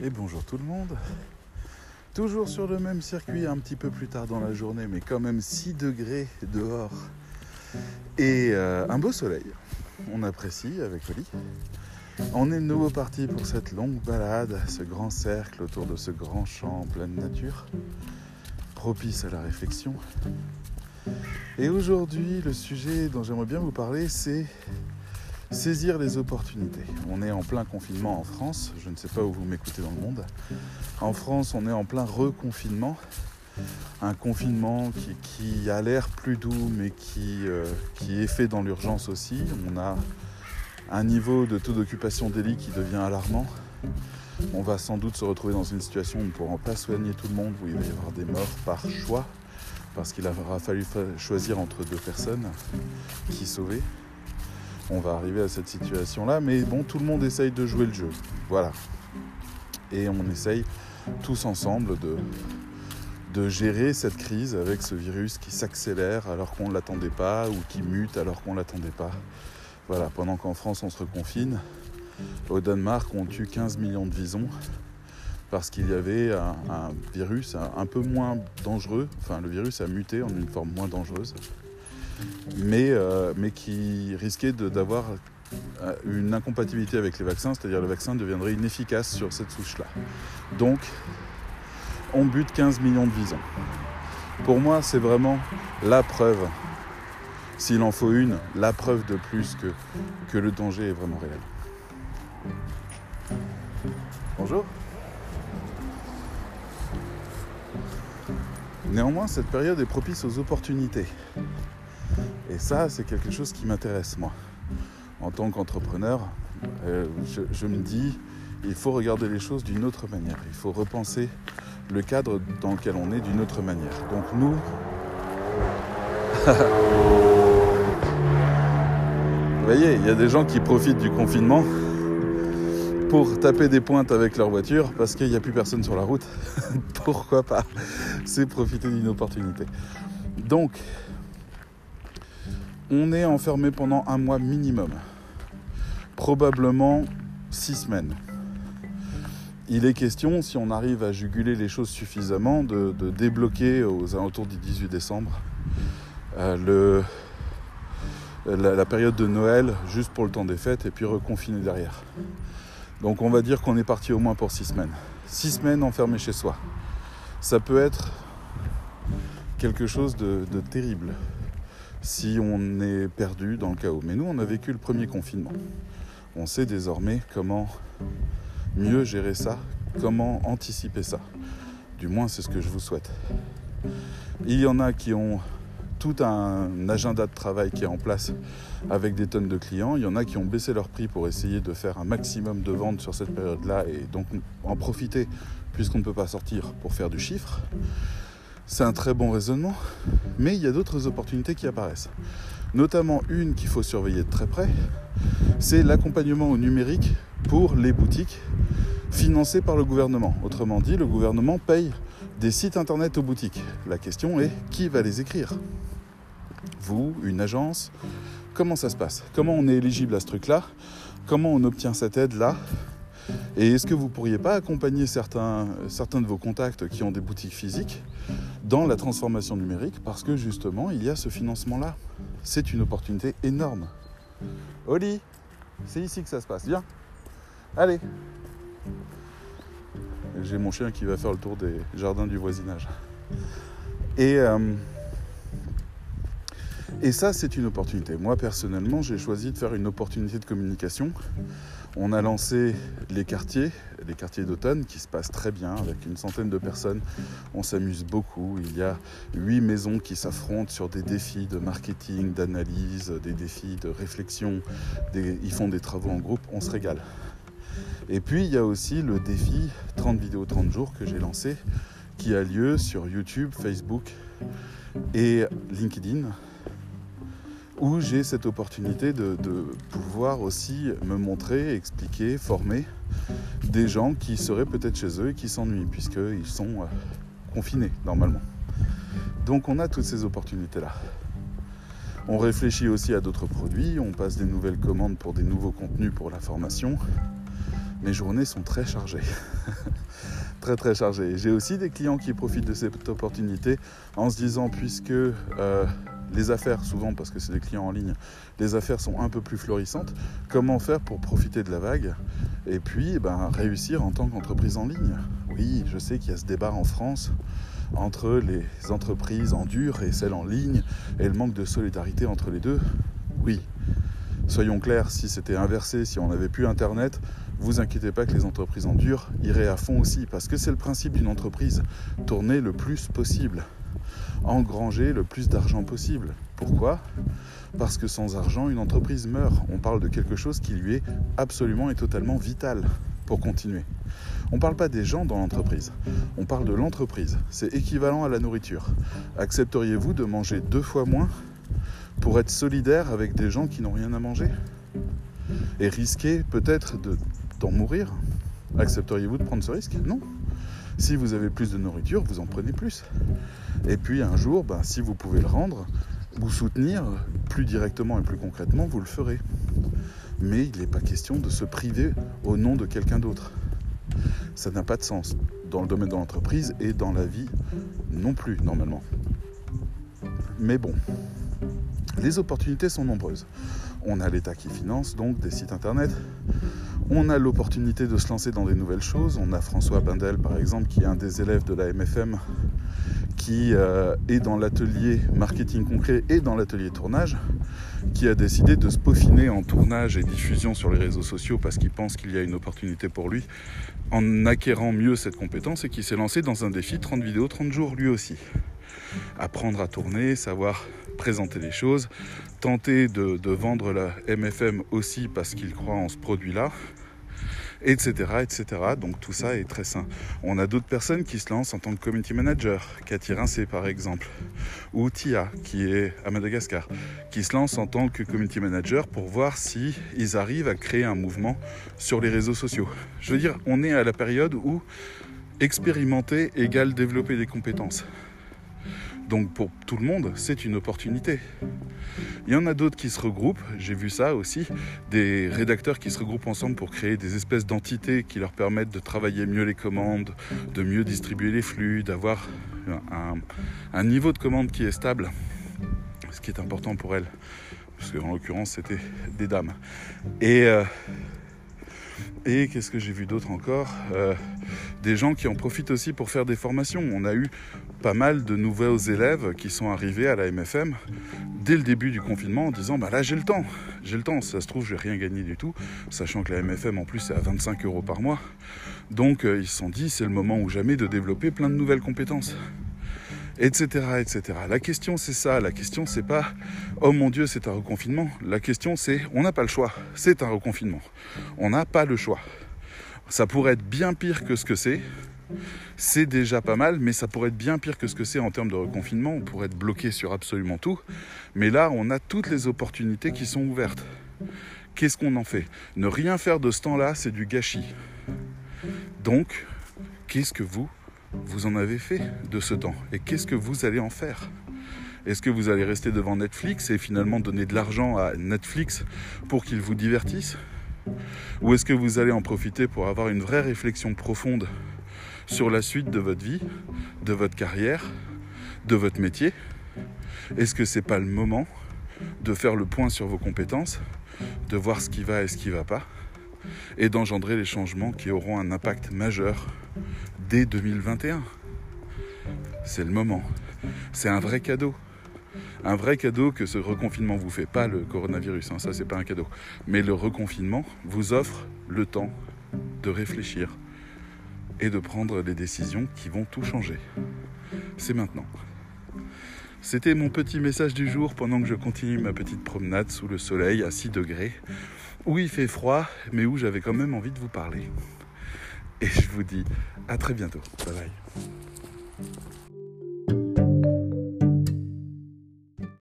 Et bonjour tout le monde. Toujours sur le même circuit, un petit peu plus tard dans la journée, mais quand même 6 degrés dehors. Et euh, un beau soleil. On apprécie avec Oli. On est de nouveau parti pour cette longue balade, ce grand cercle autour de ce grand champ en pleine nature, propice à la réflexion. Et aujourd'hui, le sujet dont j'aimerais bien vous parler, c'est saisir les opportunités. On est en plein confinement en France, je ne sais pas où vous m'écoutez dans le monde. En France, on est en plein reconfinement. Un confinement qui, a l'air plus doux, mais qui, euh, qui est fait dans l'urgence aussi. On a un niveau de taux d'occupation des qui devient alarmant. On va sans doute se retrouver dans une situation où on ne pourra pas soigner tout le monde, où il va y avoir des morts par choix, parce qu'il aura fallu choisir entre deux personnes qui sauver on va arriver à cette situation-là. Mais bon, tout le monde essaye de jouer le jeu. Voilà. Et on essaye tous ensemble de, gérer cette crise avec ce virus qui s'accélère alors qu'on ne l'attendait pas ou qui mute alors qu'on ne l'attendait pas. Voilà, pendant qu'en France on se reconfine, au Danemark on tue 15 millions de visons parce qu'il y avait un virus un, peu moins dangereux, enfin le virus a muté en une forme moins dangereuse mais, euh, mais qui risquait d'avoir euh, une incompatibilité avec les vaccins, c'est-à-dire le vaccin deviendrait inefficace sur cette souche-là. Donc, on bute 15 millions de visons. Pour moi, c'est vraiment la preuve, s'il en faut une, la preuve de plus que, que le danger est vraiment réel. Bonjour. Néanmoins, cette période est propice aux opportunités. Ça, c'est quelque chose qui m'intéresse, moi. En tant qu'entrepreneur, euh, je, me dis, il faut regarder les choses d'une autre manière. Il faut repenser le cadre dans lequel on est d'une autre manière. Donc nous... Vous voyez, il y a des gens qui profitent du confinement pour taper des pointes avec leur voiture parce qu'il n'y a plus personne sur la route. Pourquoi pas? C'est profiter d'une opportunité. Donc, on est enfermé pendant un mois minimum, probablement six semaines. Il est question, si on arrive à juguler les choses suffisamment, de, débloquer aux alentours du 18 décembre euh, la, la, période de Noël juste pour le temps des fêtes et puis reconfiner derrière. Donc on va dire qu'on est parti au moins pour six semaines. Six semaines enfermé chez soi. Ça peut être quelque chose de terrible si on est perdu dans le chaos. Mais nous, on a vécu le premier confinement. On sait désormais comment mieux gérer ça, comment anticiper ça. Du moins, c'est ce que je vous souhaite. Il y en a qui ont tout un agenda de travail qui est en place avec des tonnes de clients. Il y en a qui ont baissé leur prix pour essayer de faire un maximum de ventes sur cette période-là et donc en profiter puisqu'on ne peut pas sortir pour faire du chiffre. C'est un très bon raisonnement, mais il y a d'autres opportunités qui apparaissent. Notamment une qu'il faut surveiller de très près, c'est l'accompagnement au numérique pour les boutiques financées par le gouvernement. Autrement dit, le gouvernement paye des sites internet aux boutiques. La question est qui va les écrire? Vous, une agence? Comment ça se passe? Comment on est éligible à ce truc-là? Comment on obtient cette aide-là? Et est-ce que vous ne pourriez pas accompagner certains, certains de vos contacts qui ont des boutiques physiques dans la transformation numérique parce que justement il y a ce financement-là. C'est une opportunité énorme. Oli, c'est ici que ça se passe. Viens. Allez. J'ai mon chien qui va faire le tour des jardins du voisinage. Et, euh, et ça, c'est une opportunité. Moi, personnellement, j'ai choisi de faire une opportunité de communication on a lancé les quartiers, les quartiers d'automne qui se passent très bien avec une centaine de personnes. On s'amuse beaucoup. Il y a huit maisons qui s'affrontent sur des défis de marketing, d'analyse, des défis de réflexion. Ils font des travaux en groupe. On se régale. Et puis il y a aussi le défi 30 vidéos 30 jours que j'ai lancé qui a lieu sur YouTube, Facebook et LinkedIn où j'ai cette opportunité de, pouvoir aussi me montrer, expliquer, former des gens qui seraient peut-être chez eux et qui s'ennuient, puisqu'ils sont euh, confinés normalement. Donc on a toutes ces opportunités-là. On réfléchit aussi à d'autres produits, on passe des nouvelles commandes pour des nouveaux contenus pour la formation. mes journées sont très chargées. très très chargées. J'ai aussi des clients qui profitent de cette opportunité en se disant puisque euh, les affaires, souvent parce que c'est des clients en ligne, les affaires sont un peu plus florissantes, comment faire pour profiter de la vague et puis eh ben, réussir en tant qu'entreprise en ligne? Oui, je sais qu'il y a ce débat en France entre les entreprises en dur et celles en ligne et le manque de solidarité entre les deux. Oui, soyons clairs, si c'était inversé, si on n'avait plus Internet, vous inquiétez pas que les entreprises en dur iraient à fond aussi, parce que c'est le principe d'une entreprise, tourner le plus possible, engranger le plus d'argent possible. Pourquoi? Parce que sans argent, une entreprise meurt. On parle de quelque chose qui lui est absolument et totalement vital pour continuer. On ne parle pas des gens dans l'entreprise, on parle de l'entreprise. C'est équivalent à la nourriture. Accepteriez-vous de manger deux fois moins? Pour être solidaire avec des gens qui n'ont rien à manger Et risquer peut-être d'en mourir Accepteriez-vous de prendre ce risque? Non. Si vous avez plus de nourriture, vous en prenez plus. Et puis un jour, ben, si vous pouvez le rendre, vous soutenir plus directement et plus concrètement, vous le ferez. Mais il n'est pas question de se priver au nom de quelqu'un d'autre. Ça n'a pas de sens dans le domaine de l'entreprise et dans la vie non plus, normalement. Mais bon, les opportunités sont nombreuses. On a l'État qui finance donc des sites internet. On a l'opportunité de se lancer dans des nouvelles choses. On a François Bindel, par exemple, qui est un des élèves de la MFM, qui euh, est dans l'atelier marketing concret et dans l'atelier tournage, qui a décidé de se peaufiner en tournage et diffusion sur les réseaux sociaux parce qu'il pense qu'il y a une opportunité pour lui en acquérant mieux cette compétence et qui s'est lancé dans un défi 30 vidéos, 30 jours lui aussi. Apprendre à tourner, savoir présenter les choses, tenter de, vendre la MFM aussi parce qu'il croit en ce produit-là, etc., etc. Donc tout ça est très sain. On a d'autres personnes qui se lancent en tant que community manager, Cathy Rincé par exemple, ou Tia qui est à Madagascar, qui se lance en tant que community manager pour voir si ils arrivent à créer un mouvement sur les réseaux sociaux. Je veux dire, on est à la période où expérimenter égale développer des compétences. Donc pour tout le monde, c'est une opportunité. Il y en a d'autres qui se regroupent, j'ai vu ça aussi, des rédacteurs qui se regroupent ensemble pour créer des espèces d'entités qui leur permettent de travailler mieux les commandes, de mieux distribuer les flux, d'avoir un, niveau de commande qui est stable, ce qui est important pour elles, parce qu'en l'occurrence c'était des dames. Et, euh, et qu'est-ce que j'ai vu d'autre encore euh, Des gens qui en profitent aussi pour faire des formations. On a eu pas mal de nouveaux élèves qui sont arrivés à la MFM dès le début du confinement en disant bah là j'ai le temps, j'ai le temps, ça se trouve je vais rien gagner du tout, sachant que la MFM en plus c'est à 25 euros par mois. Donc euh, ils se sont dit c'est le moment ou jamais de développer plein de nouvelles compétences. Etc. etc. La question c'est ça, la question c'est pas oh mon dieu c'est un reconfinement, la question c'est on n'a pas le choix, c'est un reconfinement. On n'a pas le choix. Ça pourrait être bien pire que ce que c'est, c'est déjà pas mal, mais ça pourrait être bien pire que ce que c'est en termes de reconfinement. On pourrait être bloqué sur absolument tout. Mais là, on a toutes les opportunités qui sont ouvertes. Qu'est-ce qu'on en fait? Ne rien faire de ce temps-là, c'est du gâchis. Donc, qu'est-ce que vous, vous en avez fait de ce temps. Et qu'est-ce que vous allez en faire? Est-ce que vous allez rester devant Netflix et finalement donner de l'argent à Netflix pour qu'il vous divertisse? Ou est-ce que vous allez en profiter pour avoir une vraie réflexion profonde sur la suite de votre vie, de votre carrière, de votre métier? Est-ce que c'est pas le moment de faire le point sur vos compétences, de voir ce qui va et ce qui ne va pas, et d'engendrer les changements qui auront un impact majeur dès 2021 C'est le moment. C'est un vrai cadeau. Un vrai cadeau que ce reconfinement vous fait, pas le coronavirus, hein, ça c'est pas un cadeau. Mais le reconfinement vous offre le temps de réfléchir, et de prendre des décisions qui vont tout changer. C'est maintenant. C'était mon petit message du jour pendant que je continue ma petite promenade sous le soleil à 6 degrés, où il fait froid, mais où j'avais quand même envie de vous parler. Et je vous dis à très bientôt. Bye bye.